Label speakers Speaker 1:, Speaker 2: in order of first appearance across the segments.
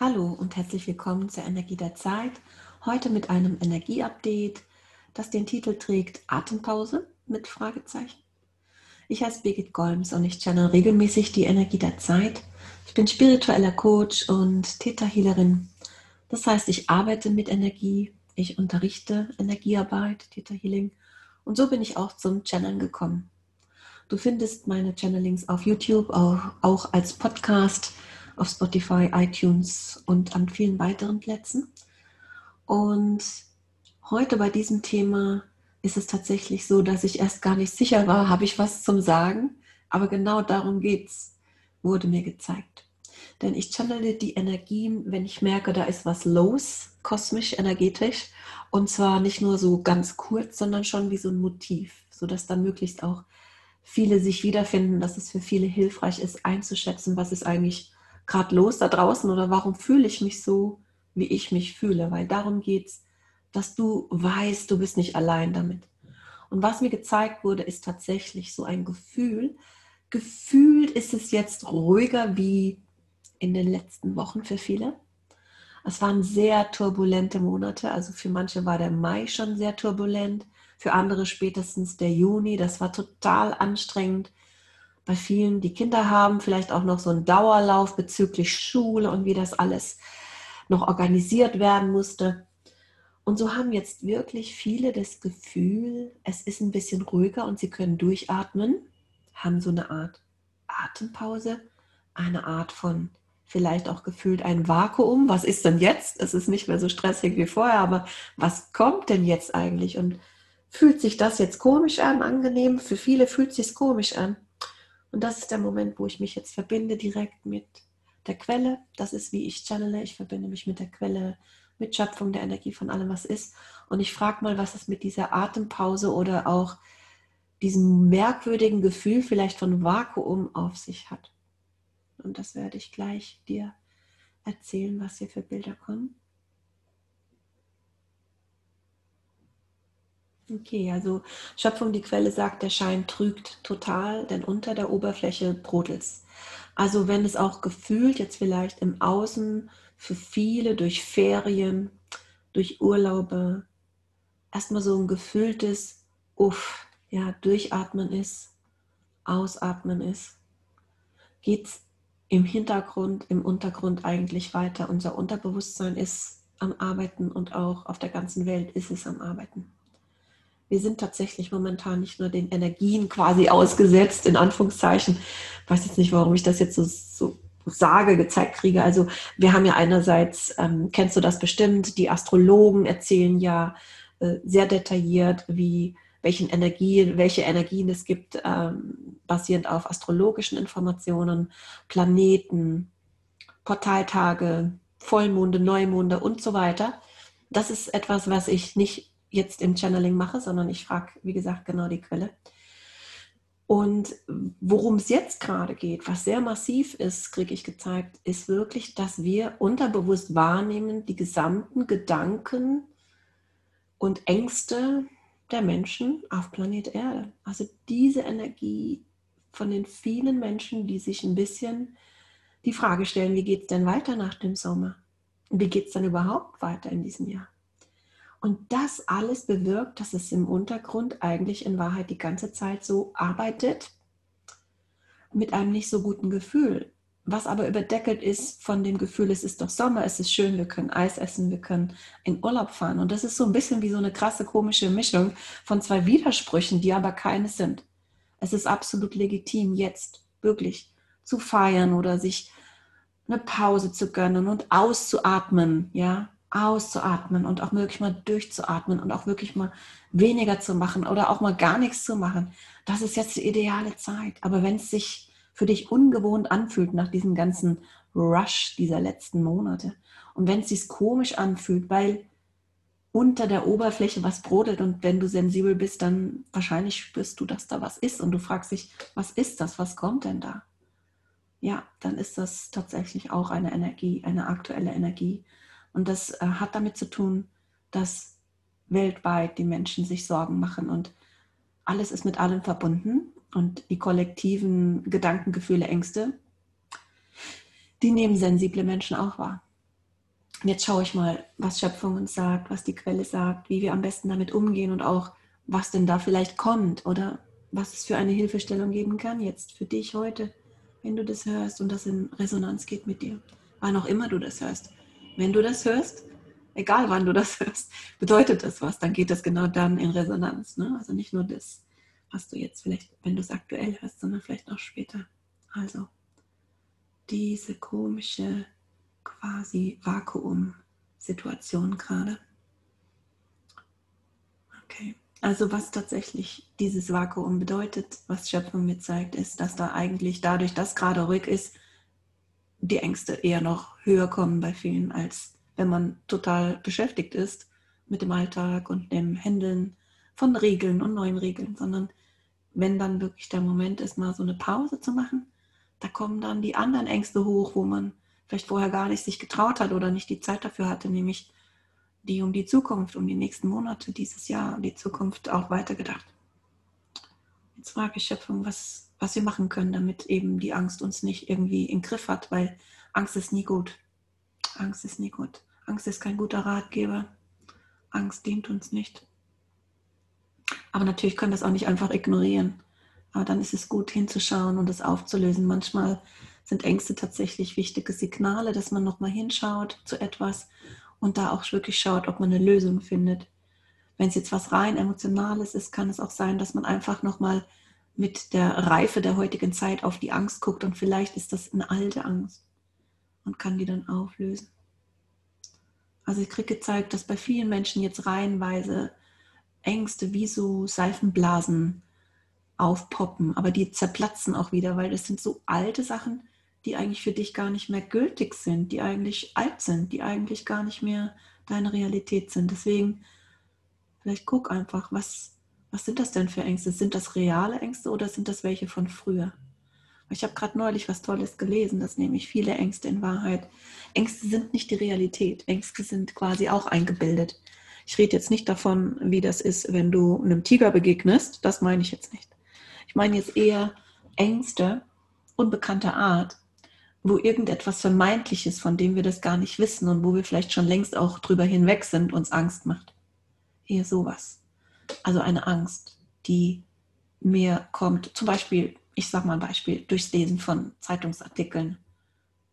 Speaker 1: Hallo und herzlich willkommen zur Energie der Zeit. Heute mit einem Energieupdate, das den Titel trägt Atempause mit Fragezeichen. Ich heiße Birgit Golms und ich channel regelmäßig die Energie der Zeit. Ich bin spiritueller Coach und Theta-Healerin. Das heißt, ich arbeite mit Energie, ich unterrichte Energiearbeit, Theta Healing und so bin ich auch zum Channeln gekommen. Du findest meine Channelings auf YouTube, auch, auch als Podcast auf Spotify, iTunes und an vielen weiteren Plätzen. Und heute bei diesem Thema ist es tatsächlich so, dass ich erst gar nicht sicher war, habe ich was zum Sagen? Aber genau darum geht's, wurde mir gezeigt. Denn ich channele die Energien, wenn ich merke, da ist was los, kosmisch, energetisch. Und zwar nicht nur so ganz kurz, sondern schon wie so ein Motiv, sodass dann möglichst auch viele sich wiederfinden, dass es für viele hilfreich ist, einzuschätzen, was ist eigentlich gerade los da draußen oder warum fühle ich mich so, wie ich mich fühle, weil darum geht es, dass du weißt, du bist nicht allein damit. Und was mir gezeigt wurde, ist tatsächlich so ein Gefühl. Gefühlt ist es jetzt ruhiger wie in den letzten Wochen für viele. Es waren sehr turbulente Monate, also für manche war der Mai schon sehr turbulent, für andere spätestens der Juni, das war total anstrengend bei vielen, die Kinder haben, vielleicht auch noch so einen Dauerlauf bezüglich Schule und wie das alles noch organisiert werden musste. Und so haben jetzt wirklich viele das Gefühl, es ist ein bisschen ruhiger und sie können durchatmen, haben so eine Art Atempause, eine Art von vielleicht auch gefühlt ein Vakuum. Was ist denn jetzt? Es ist nicht mehr so stressig wie vorher, aber was kommt denn jetzt eigentlich? Und fühlt sich das jetzt komisch an, angenehm? Für viele fühlt sich komisch an. Und das ist der Moment, wo ich mich jetzt verbinde direkt mit der Quelle. Das ist, wie ich channele. Ich verbinde mich mit der Quelle, mit Schöpfung der Energie von allem, was ist. Und ich frage mal, was es mit dieser Atempause oder auch diesem merkwürdigen Gefühl vielleicht von Vakuum auf sich hat. Und das werde ich gleich dir erzählen, was hier für Bilder kommen. Okay, also Schöpfung, die Quelle sagt, der Schein trügt total, denn unter der Oberfläche brodelt's. Also wenn es auch gefühlt jetzt vielleicht im Außen für viele durch Ferien, durch Urlaube erstmal so ein gefühltes Uff, ja, durchatmen ist, ausatmen ist, geht's im Hintergrund, im Untergrund eigentlich weiter. Unser Unterbewusstsein ist am Arbeiten und auch auf der ganzen Welt ist es am Arbeiten wir sind tatsächlich momentan nicht nur den Energien quasi ausgesetzt, in Anführungszeichen. Ich weiß jetzt nicht, warum ich das jetzt so, so sage, gezeigt kriege. Also wir haben ja einerseits, ähm, kennst du das bestimmt, die Astrologen erzählen ja äh, sehr detailliert, wie welchen Energien, welche Energien es gibt, ähm, basierend auf astrologischen Informationen, Planeten, Portaltage, Vollmonde, Neumonde und so weiter. Das ist etwas, was ich nicht jetzt im Channeling mache, sondern ich frage, wie gesagt, genau die Quelle. Und worum es jetzt gerade geht, was sehr massiv ist, kriege ich gezeigt, ist wirklich, dass wir unterbewusst wahrnehmen, die gesamten Gedanken und Ängste der Menschen auf Planet Erde. Also diese Energie von den vielen Menschen, die sich ein bisschen die Frage stellen, wie geht es denn weiter nach dem Sommer? Wie geht es dann überhaupt weiter in diesem Jahr? Und das alles bewirkt, dass es im Untergrund eigentlich in Wahrheit die ganze Zeit so arbeitet mit einem nicht so guten Gefühl. Was aber überdeckelt ist von dem Gefühl, es ist doch Sommer, es ist schön, wir können Eis essen, wir können in Urlaub fahren. Und das ist so ein bisschen wie so eine krasse komische Mischung von zwei Widersprüchen, die aber keine sind. Es ist absolut legitim, jetzt wirklich zu feiern oder sich eine Pause zu gönnen und auszuatmen, ja, auszuatmen und auch wirklich mal durchzuatmen und auch wirklich mal weniger zu machen oder auch mal gar nichts zu machen. Das ist jetzt die ideale Zeit. Aber wenn es sich für dich ungewohnt anfühlt nach diesem ganzen Rush dieser letzten Monate und wenn es sich komisch anfühlt, weil unter der Oberfläche was brodelt und wenn du sensibel bist, dann wahrscheinlich spürst du, dass da was ist und du fragst dich, was ist das, was kommt denn da? Ja, dann ist das tatsächlich auch eine Energie, eine aktuelle Energie, und das äh, hat damit zu tun, dass weltweit die Menschen sich Sorgen machen und alles ist mit allem verbunden und die kollektiven Gedanken, Gefühle, Ängste, die nehmen sensible Menschen auch wahr. jetzt schaue ich mal, was Schöpfung uns sagt, was die Quelle sagt, wie wir am besten damit umgehen und auch, was denn da vielleicht kommt oder was es für eine Hilfestellung geben kann jetzt für dich heute, wenn du das hörst und das in Resonanz geht mit dir. Wann auch immer du das hörst. Wenn du das hörst, egal wann du das hörst, bedeutet das was, dann geht das genau dann in Resonanz. Ne? Also nicht nur das, was du jetzt vielleicht, wenn du es aktuell hörst, sondern vielleicht auch später. Also diese komische quasi Vakuum-Situation gerade. Okay. Also was tatsächlich dieses Vakuum bedeutet, was Schöpfung mir zeigt, ist, dass da eigentlich dadurch, dass gerade ruhig ist, die Ängste eher noch höher kommen bei vielen, als wenn man total beschäftigt ist mit dem Alltag und dem Händeln von Regeln und neuen Regeln, sondern wenn dann wirklich der Moment ist, mal so eine Pause zu machen, da kommen dann die anderen Ängste hoch, wo man vielleicht vorher gar nicht sich getraut hat oder nicht die Zeit dafür hatte, nämlich die um die Zukunft, um die nächsten Monate, dieses Jahr, die Zukunft auch weitergedacht. Jetzt frage ich Schöpfung, was, was wir machen können, damit eben die Angst uns nicht irgendwie im Griff hat, weil Angst ist nie gut. Angst ist nie gut. Angst ist kein guter Ratgeber. Angst dient uns nicht. Aber natürlich können wir das auch nicht einfach ignorieren. Aber dann ist es gut hinzuschauen und das aufzulösen. Manchmal sind Ängste tatsächlich wichtige Signale, dass man nochmal hinschaut zu etwas und da auch wirklich schaut, ob man eine Lösung findet. Wenn es jetzt was rein Emotionales ist, kann es auch sein, dass man einfach nochmal mit der Reife der heutigen Zeit auf die Angst guckt und vielleicht ist das eine alte Angst und kann die dann auflösen. Also ich kriege gezeigt, dass bei vielen Menschen jetzt reihenweise Ängste wie so Seifenblasen aufpoppen, aber die zerplatzen auch wieder, weil das sind so alte Sachen, die eigentlich für dich gar nicht mehr gültig sind, die eigentlich alt sind, die eigentlich gar nicht mehr deine Realität sind. Deswegen, vielleicht guck einfach, was, was sind das denn für Ängste? Sind das reale Ängste oder sind das welche von früher? Ich habe gerade neulich was Tolles gelesen, dass nämlich viele Ängste in Wahrheit, Ängste sind nicht die Realität, Ängste sind quasi auch eingebildet. Ich rede jetzt nicht davon, wie das ist, wenn du einem Tiger begegnest, das meine ich jetzt nicht. Ich meine jetzt eher Ängste unbekannter Art, wo irgendetwas Vermeintliches, von dem wir das gar nicht wissen und wo wir vielleicht schon längst auch drüber hinweg sind, uns Angst macht. Eher sowas. Also eine Angst, die mir kommt, zum Beispiel, ich sage mal ein Beispiel, durchs Lesen von Zeitungsartikeln,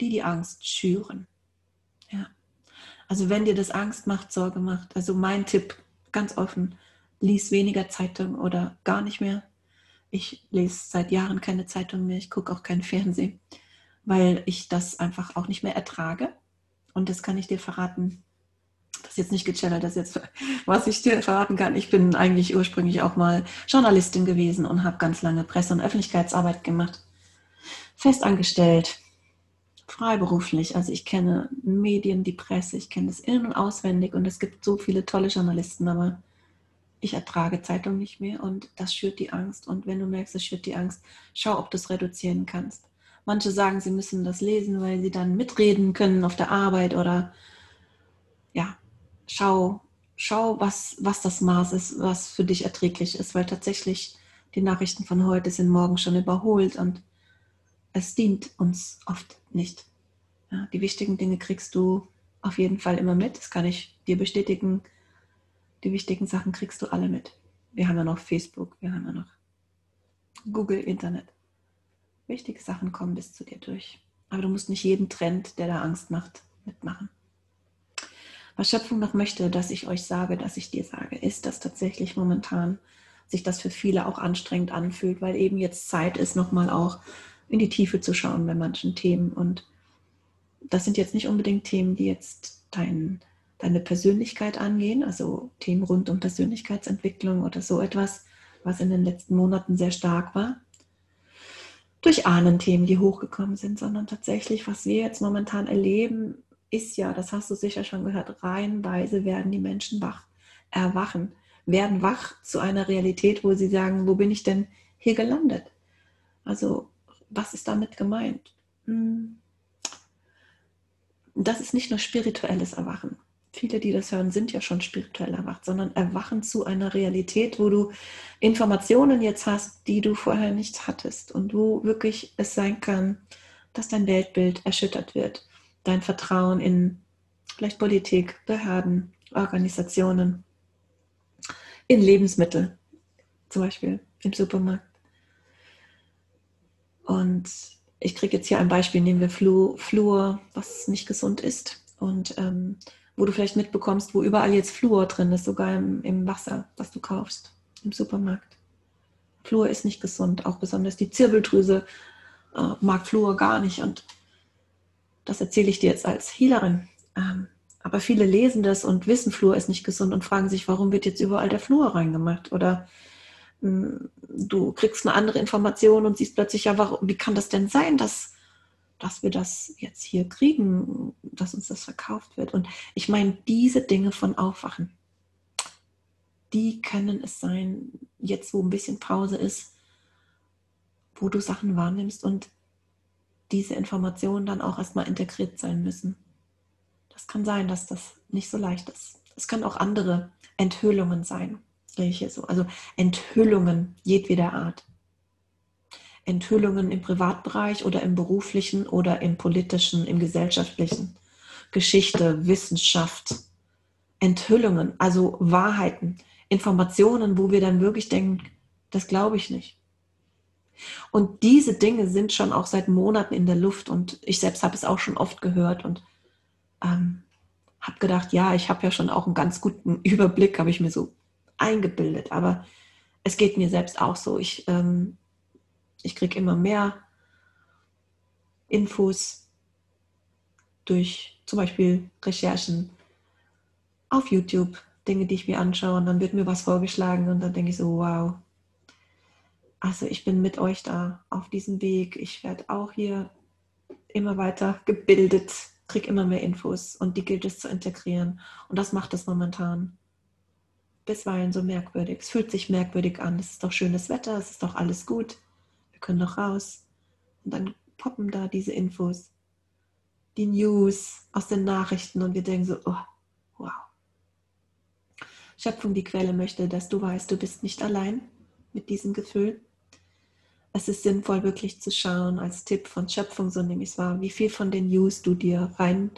Speaker 1: die die Angst schüren. Ja. Also wenn dir das Angst macht, Sorge macht, also mein Tipp, ganz offen, lies weniger Zeitung oder gar nicht mehr ich lese seit Jahren keine Zeitung mehr, ich gucke auch kein Fernsehen, weil ich das einfach auch nicht mehr ertrage. Und das kann ich dir verraten. Ist jetzt nicht gechallert, das ist jetzt, was ich dir verraten kann. Ich bin eigentlich ursprünglich auch mal Journalistin gewesen und habe ganz lange Presse- und Öffentlichkeitsarbeit gemacht. Festangestellt, freiberuflich. Also ich kenne Medien, die Presse, ich kenne das in- und auswendig und es gibt so viele tolle Journalisten, aber ich ertrage Zeitung nicht mehr und das schürt die Angst. Und wenn du merkst, es schürt die Angst, schau, ob du es reduzieren kannst. Manche sagen, sie müssen das lesen, weil sie dann mitreden können auf der Arbeit oder schau, schau, was, was das Maß ist, was für dich erträglich ist, weil tatsächlich die Nachrichten von heute sind morgen schon überholt und es dient uns oft nicht. Ja, die wichtigen Dinge kriegst du auf jeden Fall immer mit, das kann ich dir bestätigen die wichtigen Sachen kriegst du alle mit. Wir haben ja noch Facebook, wir haben ja noch Google, Internet. Wichtige Sachen kommen bis zu dir durch. Aber du musst nicht jeden Trend, der da Angst macht, mitmachen. Was Schöpfung noch möchte, dass ich euch sage, dass ich dir sage, ist, dass tatsächlich momentan sich das für viele auch anstrengend anfühlt, weil eben jetzt Zeit ist, nochmal auch in die Tiefe zu schauen bei manchen Themen. Und das sind jetzt nicht unbedingt Themen, die jetzt deinen deine Persönlichkeit angehen, also Themen rund um Persönlichkeitsentwicklung oder so etwas, was in den letzten Monaten sehr stark war. Durch Ahnenthemen, die hochgekommen sind, sondern tatsächlich, was wir jetzt momentan erleben, ist ja, das hast du sicher schon gehört, reihenweise werden die Menschen wach, erwachen, werden wach zu einer Realität, wo sie sagen, wo bin ich denn hier gelandet? Also, was ist damit gemeint? Hm. Das ist nicht nur spirituelles Erwachen viele, die das hören, sind ja schon spirituell erwacht, sondern erwachen zu einer Realität, wo du Informationen jetzt hast, die du vorher nicht hattest und wo wirklich es sein kann, dass dein Weltbild erschüttert wird, dein Vertrauen in vielleicht Politik, Behörden, Organisationen, in Lebensmittel, zum Beispiel im Supermarkt. Und ich kriege jetzt hier ein Beispiel, nehmen wir Flu, Fluor, was nicht gesund ist und ähm, wo du vielleicht mitbekommst, wo überall jetzt Fluor drin ist, sogar im, im Wasser, was du kaufst im Supermarkt. Fluor ist nicht gesund, auch besonders die Zirbeldrüse äh, mag Fluor gar nicht und das erzähle ich dir jetzt als Healerin. Ähm, aber viele lesen das und wissen, Fluor ist nicht gesund und fragen sich, warum wird jetzt überall der Fluor reingemacht? Oder hm, du kriegst eine andere Information und siehst plötzlich, ja, warum, wie kann das denn sein, dass, dass wir das jetzt hier kriegen, dass uns das verkauft wird? Und ich meine, diese Dinge von Aufwachen, die können es sein, jetzt wo ein bisschen Pause ist, wo du Sachen wahrnimmst und diese Informationen dann auch erstmal integriert sein müssen. Das kann sein, dass das nicht so leicht ist. Es können auch andere Enthüllungen sein, welche so, also Enthüllungen jedweder Art. Enthüllungen im Privatbereich oder im beruflichen oder im politischen, im gesellschaftlichen. Geschichte, Wissenschaft, Enthüllungen, also Wahrheiten, Informationen, wo wir dann wirklich denken, das glaube ich nicht. Und diese Dinge sind schon auch seit Monaten in der Luft und ich selbst habe es auch schon oft gehört und ähm, habe gedacht, ja, ich habe ja schon auch einen ganz guten Überblick, habe ich mir so eingebildet. Aber es geht mir selbst auch so. Ich, ähm, ich kriege immer mehr Infos durch zum Beispiel Recherchen auf YouTube, Dinge, die ich mir anschaue und dann wird mir was vorgeschlagen und dann denke ich so, wow. Also ich bin mit euch da auf diesem Weg. Ich werde auch hier immer weiter gebildet kriege immer mehr Infos und die gilt es zu integrieren. Und das macht es momentan bisweilen so merkwürdig. Es fühlt sich merkwürdig an. Es ist doch schönes Wetter, es ist doch alles gut. Wir können doch raus. Und dann poppen da diese Infos, die News aus den Nachrichten und wir denken so, oh, wow. Schöpfung, die Quelle möchte, dass du weißt, du bist nicht allein mit diesem Gefühl es ist sinnvoll, wirklich zu schauen, als Tipp von Schöpfung, so nehme ich es wahr, wie viel von den News du dir rein,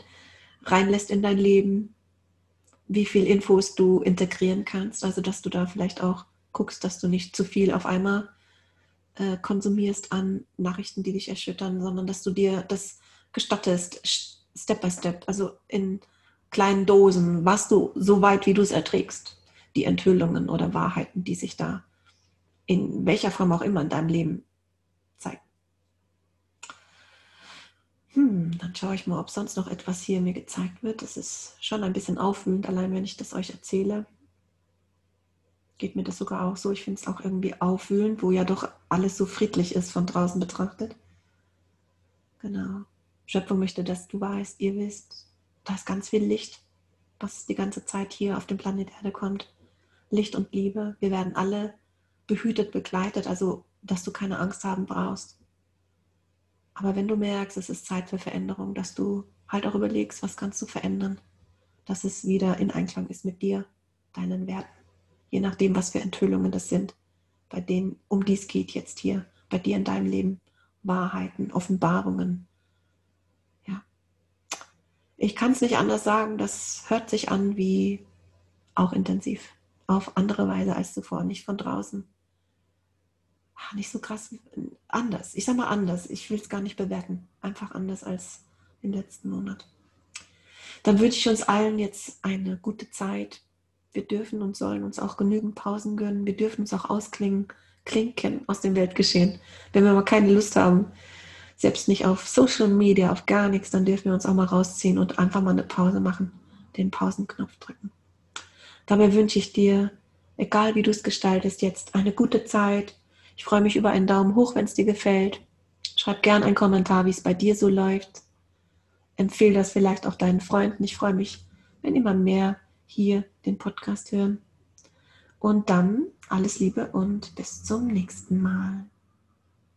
Speaker 1: reinlässt in dein Leben, wie viel Infos du integrieren kannst, also dass du da vielleicht auch guckst, dass du nicht zu viel auf einmal äh, konsumierst an Nachrichten, die dich erschüttern, sondern dass du dir das gestattest, Step by Step, also in kleinen Dosen, was du so weit, wie du es erträgst, die Enthüllungen oder Wahrheiten, die sich da in welcher Form auch immer in deinem Leben zeigen. Hm, dann schaue ich mal, ob sonst noch etwas hier mir gezeigt wird. Das ist schon ein bisschen aufwühlend, allein wenn ich das euch erzähle. Geht mir das sogar auch so. Ich finde es auch irgendwie aufwühlend, wo ja doch alles so friedlich ist von draußen betrachtet. Genau. Schöpfung möchte, dass du weißt, ihr wisst, da ist ganz viel Licht, was die ganze Zeit hier auf dem Planet Erde kommt. Licht und Liebe. Wir werden alle behütet, begleitet, also dass du keine Angst haben brauchst. Aber wenn du merkst, es ist Zeit für Veränderung, dass du halt auch überlegst, was kannst du verändern, dass es wieder in Einklang ist mit dir, deinen Werten, je nachdem, was für Enthüllungen das sind, bei denen um dies geht jetzt hier, bei dir in deinem Leben, Wahrheiten, Offenbarungen. Ja. Ich kann es nicht anders sagen, das hört sich an wie auch intensiv, auf andere Weise als zuvor, nicht von draußen ach, nicht so krass anders. Ich sage mal anders. Ich will es gar nicht bewerten. Einfach anders als im letzten Monat. Dann wünsche ich uns allen jetzt eine gute Zeit. Wir dürfen und sollen uns auch genügend Pausen gönnen. Wir dürfen uns auch ausklingen, klinken aus dem Weltgeschehen. Wenn wir mal keine Lust haben, selbst nicht auf Social Media, auf gar nichts, dann dürfen wir uns auch mal rausziehen und einfach mal eine Pause machen, den Pausenknopf drücken. Dabei wünsche ich dir, egal wie du es gestaltest, jetzt eine gute Zeit, ich freue mich über einen Daumen hoch, wenn es dir gefällt. Schreib gern einen Kommentar, wie es bei dir so läuft. Empfehle das vielleicht auch deinen Freunden. Ich freue mich, wenn immer mehr hier den Podcast hören. Und dann alles Liebe und bis zum nächsten Mal.